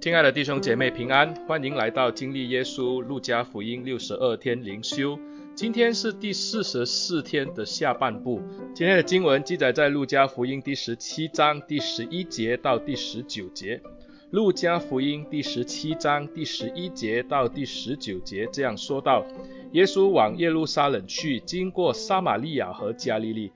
亲爱的弟兄姐妹平安，欢迎来到经历耶稣路加福音六十二天灵修。今天是第四十四天的下半部。今天的经文记载在路加福音第十七章第十一节到第十九节。路加福音第十七章第十一节到第十九节这样说道：耶稣往耶路撒冷去，经过撒玛利亚和加利利，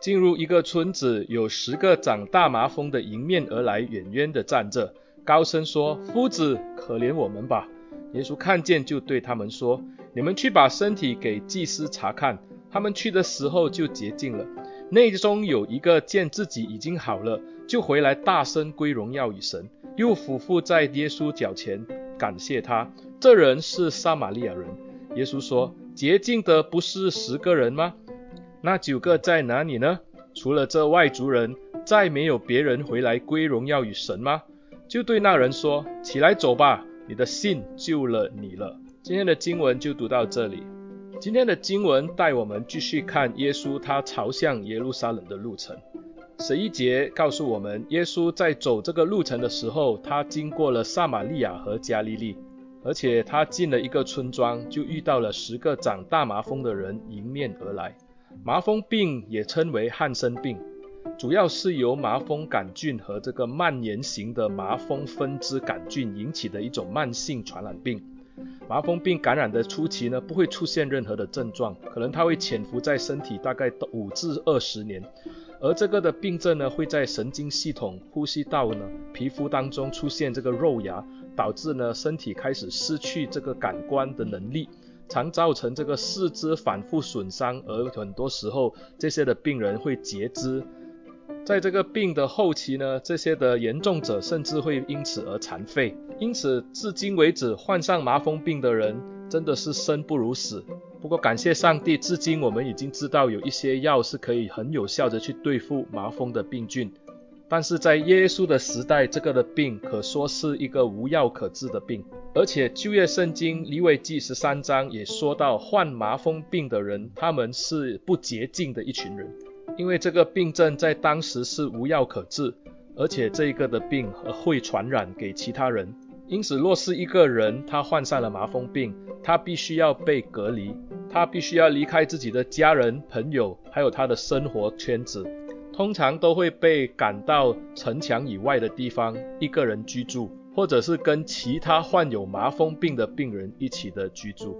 进入一个村子，有十个长大麻风的迎面而来，远远地站着。高声说：“夫子，可怜我们吧！”耶稣看见，就对他们说：“你们去把身体给祭司查看。”他们去的时候就洁净了。内中有一个见自己已经好了，就回来大声归荣耀与神，又俯伏在耶稣脚前感谢他。这人是撒玛利亚人。耶稣说：“洁净的不是十个人吗？那九个在哪里呢？除了这外族人，再没有别人回来归荣耀与神吗？”就对那人说：“起来走吧，你的信救了你了。”今天的经文就读到这里。今天的经文带我们继续看耶稣他朝向耶路撒冷的路程。十一节告诉我们，耶稣在走这个路程的时候，他经过了撒玛利亚和加利利，而且他进了一个村庄，就遇到了十个长大麻风的人迎面而来。麻风病也称为汉生病。主要是由麻风杆菌和这个蔓延型的麻风分支杆菌引起的一种慢性传染病。麻风病感染的初期呢，不会出现任何的症状，可能它会潜伏在身体大概五至二十年。而这个的病症呢，会在神经系统、呼吸道呢、皮肤当中出现这个肉芽，导致呢身体开始失去这个感官的能力，常造成这个四肢反复损伤，而很多时候这些的病人会截肢。在这个病的后期呢，这些的严重者甚至会因此而残废。因此，至今为止患上麻风病的人真的是生不如死。不过感谢上帝，至今我们已经知道有一些药是可以很有效的去对付麻风的病菌。但是在耶稣的时代，这个的病可说是一个无药可治的病。而且旧约圣经利未记十三章也说到，患麻风病的人，他们是不洁净的一群人。因为这个病症在当时是无药可治，而且这个的病会传染给其他人，因此若是一个人他患上了麻风病，他必须要被隔离，他必须要离开自己的家人、朋友，还有他的生活圈子，通常都会被赶到城墙以外的地方一个人居住，或者是跟其他患有麻风病的病人一起的居住。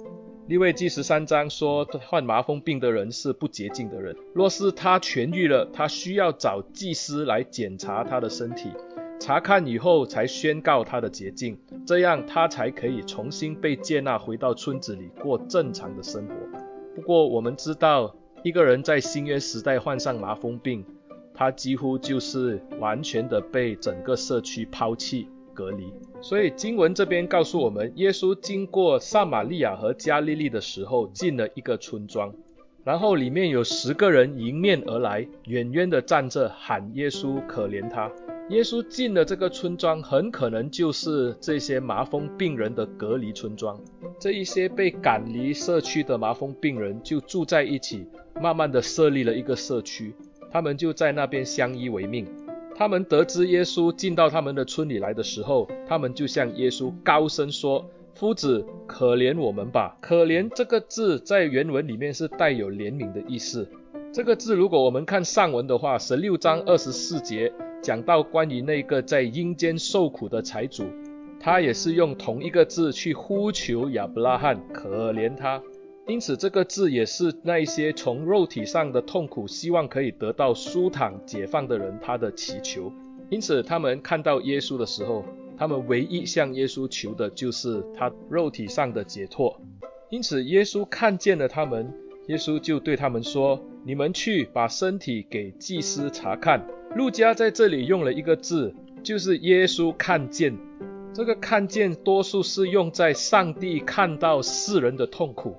利未记十三章说，患麻风病的人是不洁净的人。若是他痊愈了，他需要找祭司来检查他的身体，查看以后才宣告他的洁净，这样他才可以重新被接纳回到村子里过正常的生活。不过我们知道，一个人在新约时代患上麻风病，他几乎就是完全的被整个社区抛弃。隔离，所以经文这边告诉我们，耶稣经过撒玛利亚和加利利的时候，进了一个村庄，然后里面有十个人迎面而来，远远的站着喊耶稣可怜他。耶稣进了这个村庄，很可能就是这些麻风病人的隔离村庄。这一些被赶离社区的麻风病人就住在一起，慢慢的设立了一个社区，他们就在那边相依为命。他们得知耶稣进到他们的村里来的时候，他们就向耶稣高声说：“夫子，可怜我们吧！”可怜这个字在原文里面是带有怜悯的意思。这个字如果我们看上文的话，十六章二十四节讲到关于那个在阴间受苦的财主，他也是用同一个字去呼求亚伯拉罕，可怜他。因此，这个字也是那一些从肉体上的痛苦，希望可以得到舒坦解放的人，他的祈求。因此，他们看到耶稣的时候，他们唯一向耶稣求的就是他肉体上的解脱。因此，耶稣看见了他们，耶稣就对他们说：“你们去把身体给祭司查看。”路加在这里用了一个字，就是耶稣看见。这个看见多数是用在上帝看到世人的痛苦。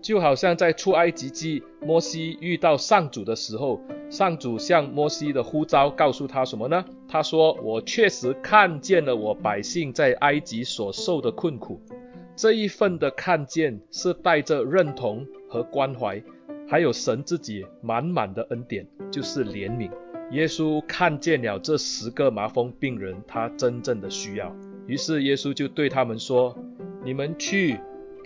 就好像在出埃及记，摩西遇到上主的时候，上主向摩西的呼召告诉他什么呢？他说：“我确实看见了我百姓在埃及所受的困苦。”这一份的看见是带着认同和关怀，还有神自己满满的恩典，就是怜悯。耶稣看见了这十个麻风病人他真正的需要，于是耶稣就对他们说：“你们去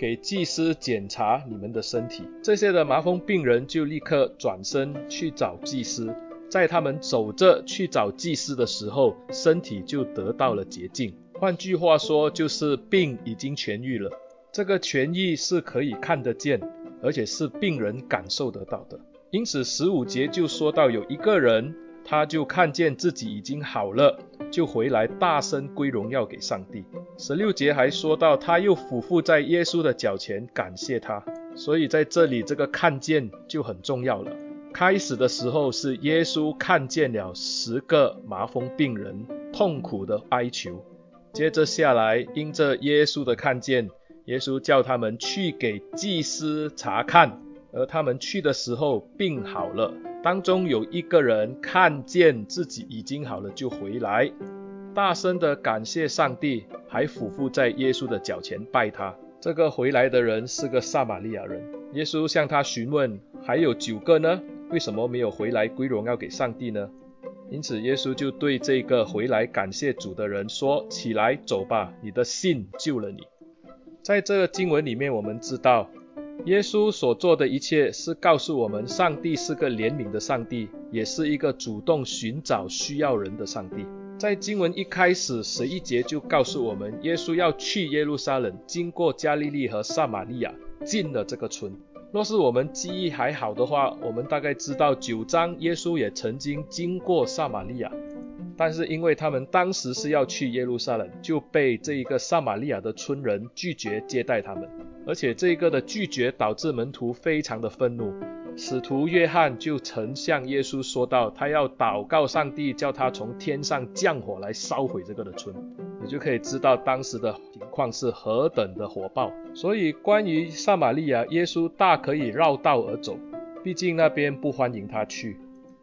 给祭司检查你们的身体。”这些的麻风病人就立刻转身去找祭司，在他们走着去找祭司的时候，身体就得到了洁净。换句话说，就是病已经痊愈了。这个痊愈是可以看得见，而且是病人感受得到的。因此十五节就说到有一个人。他就看见自己已经好了，就回来大声归荣耀给上帝。十六节还说到，他又俯伏在耶稣的脚前感谢他。所以在这里这个看见就很重要了。开始的时候是耶稣看见了十个麻风病人痛苦的哀求，接着下来因着耶稣的看见，耶稣叫他们去给祭司查看，而他们去的时候病好了。当中有一个人看见自己已经好了，就回来，大声的感谢上帝，还俯伏在耶稣的脚前拜他。这个回来的人是个撒玛利亚人。耶稣向他询问，还有九个呢？为什么没有回来归荣耀给上帝呢？因此耶稣就对这个回来感谢主的人说：起来走吧，你的信救了你。在这个经文里面，我们知道。耶稣所做的一切是告诉我们，上帝是个怜悯的上帝，也是一个主动寻找需要人的上帝。在经文一开始十一节就告诉我们，耶稣要去耶路撒冷，经过加利利和撒玛利亚，进了这个村。若是我们记忆还好的话，我们大概知道九章耶稣也曾经经过撒玛利亚。但是因为他们当时是要去耶路撒冷，就被这一个撒玛利亚的村人拒绝接待他们，而且这个的拒绝导致门徒非常的愤怒。使徒约翰就曾向耶稣说道，他要祷告上帝，叫他从天上降火来烧毁这个的村。你就可以知道当时的情况是何等的火爆。所以关于撒玛利亚，耶稣大可以绕道而走，毕竟那边不欢迎他去。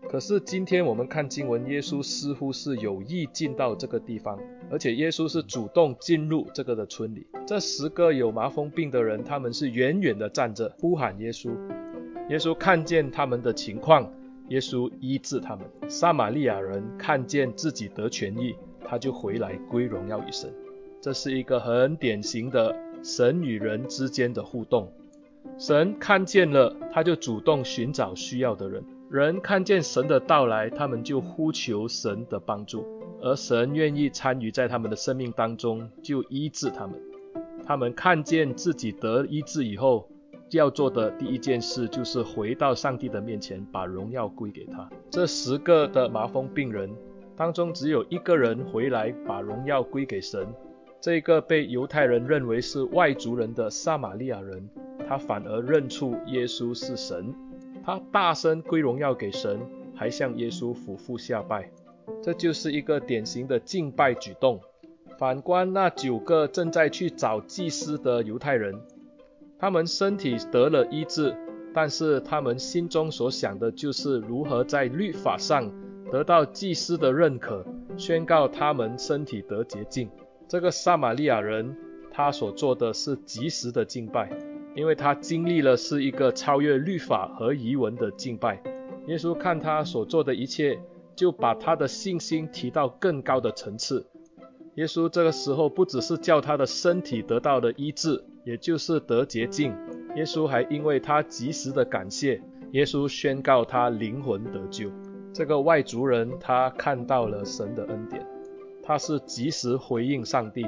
可是今天我们看经文，耶稣似乎是有意进到这个地方，而且耶稣是主动进入这个的村里。这十个有麻风病的人，他们是远远的站着呼喊耶稣。耶稣看见他们的情况，耶稣医治他们。撒玛利亚人看见自己得痊愈，他就回来归荣耀于神。这是一个很典型的神与人之间的互动。神看见了，他就主动寻找需要的人。人看见神的到来，他们就呼求神的帮助，而神愿意参与在他们的生命当中，就医治他们。他们看见自己得医治以后，要做的第一件事就是回到上帝的面前，把荣耀归给他。这十个的麻风病人当中，只有一个人回来把荣耀归给神。这个被犹太人认为是外族人的撒玛利亚人，他反而认出耶稣是神。他大声归荣耀给神，还向耶稣俯伏下拜，这就是一个典型的敬拜举动。反观那九个正在去找祭司的犹太人，他们身体得了医治，但是他们心中所想的就是如何在律法上得到祭司的认可，宣告他们身体得洁净。这个撒玛利亚人，他所做的是及时的敬拜。因为他经历了是一个超越律法和仪文的敬拜，耶稣看他所做的一切，就把他的信心提到更高的层次。耶稣这个时候不只是叫他的身体得到了医治，也就是得洁净。耶稣还因为他及时的感谢，耶稣宣告他灵魂得救。这个外族人他看到了神的恩典，他是及时回应上帝。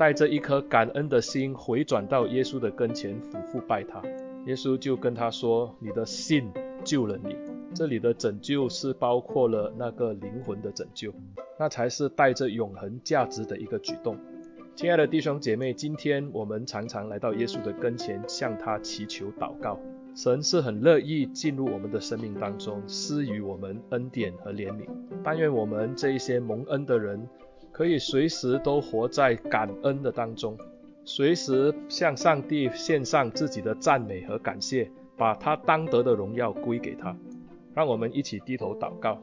带着一颗感恩的心回转到耶稣的跟前，俯伏拜他。耶稣就跟他说：“你的信救了你。”这里的拯救是包括了那个灵魂的拯救，那才是带着永恒价值的一个举动。亲爱的弟兄姐妹，今天我们常常来到耶稣的跟前，向他祈求祷告。神是很乐意进入我们的生命当中，施予我们恩典和怜悯。但愿我们这一些蒙恩的人，可以随时都活在感恩的当中，随时向上帝献上自己的赞美和感谢，把他当得的荣耀归给他。让我们一起低头祷告。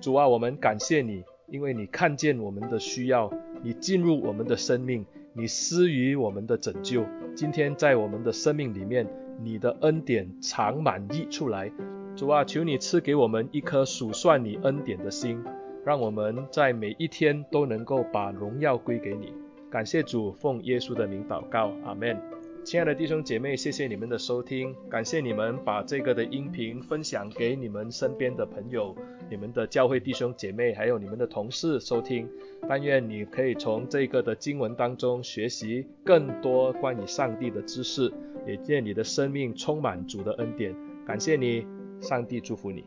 主啊，我们感谢你，因为你看见我们的需要，你进入我们的生命，你施予我们的拯救。今天在我们的生命里面，你的恩典常满溢出来，主啊，求你赐给我们一颗数算你恩典的心，让我们在每一天都能够把荣耀归给你。感谢主，奉耶稣的名祷告，阿门。亲爱的弟兄姐妹，谢谢你们的收听，感谢你们把这个的音频分享给你们身边的朋友、你们的教会弟兄姐妹，还有你们的同事收听。但愿你可以从这个的经文当中学习更多关于上帝的知识，也愿你的生命充满主的恩典。感谢你，上帝祝福你。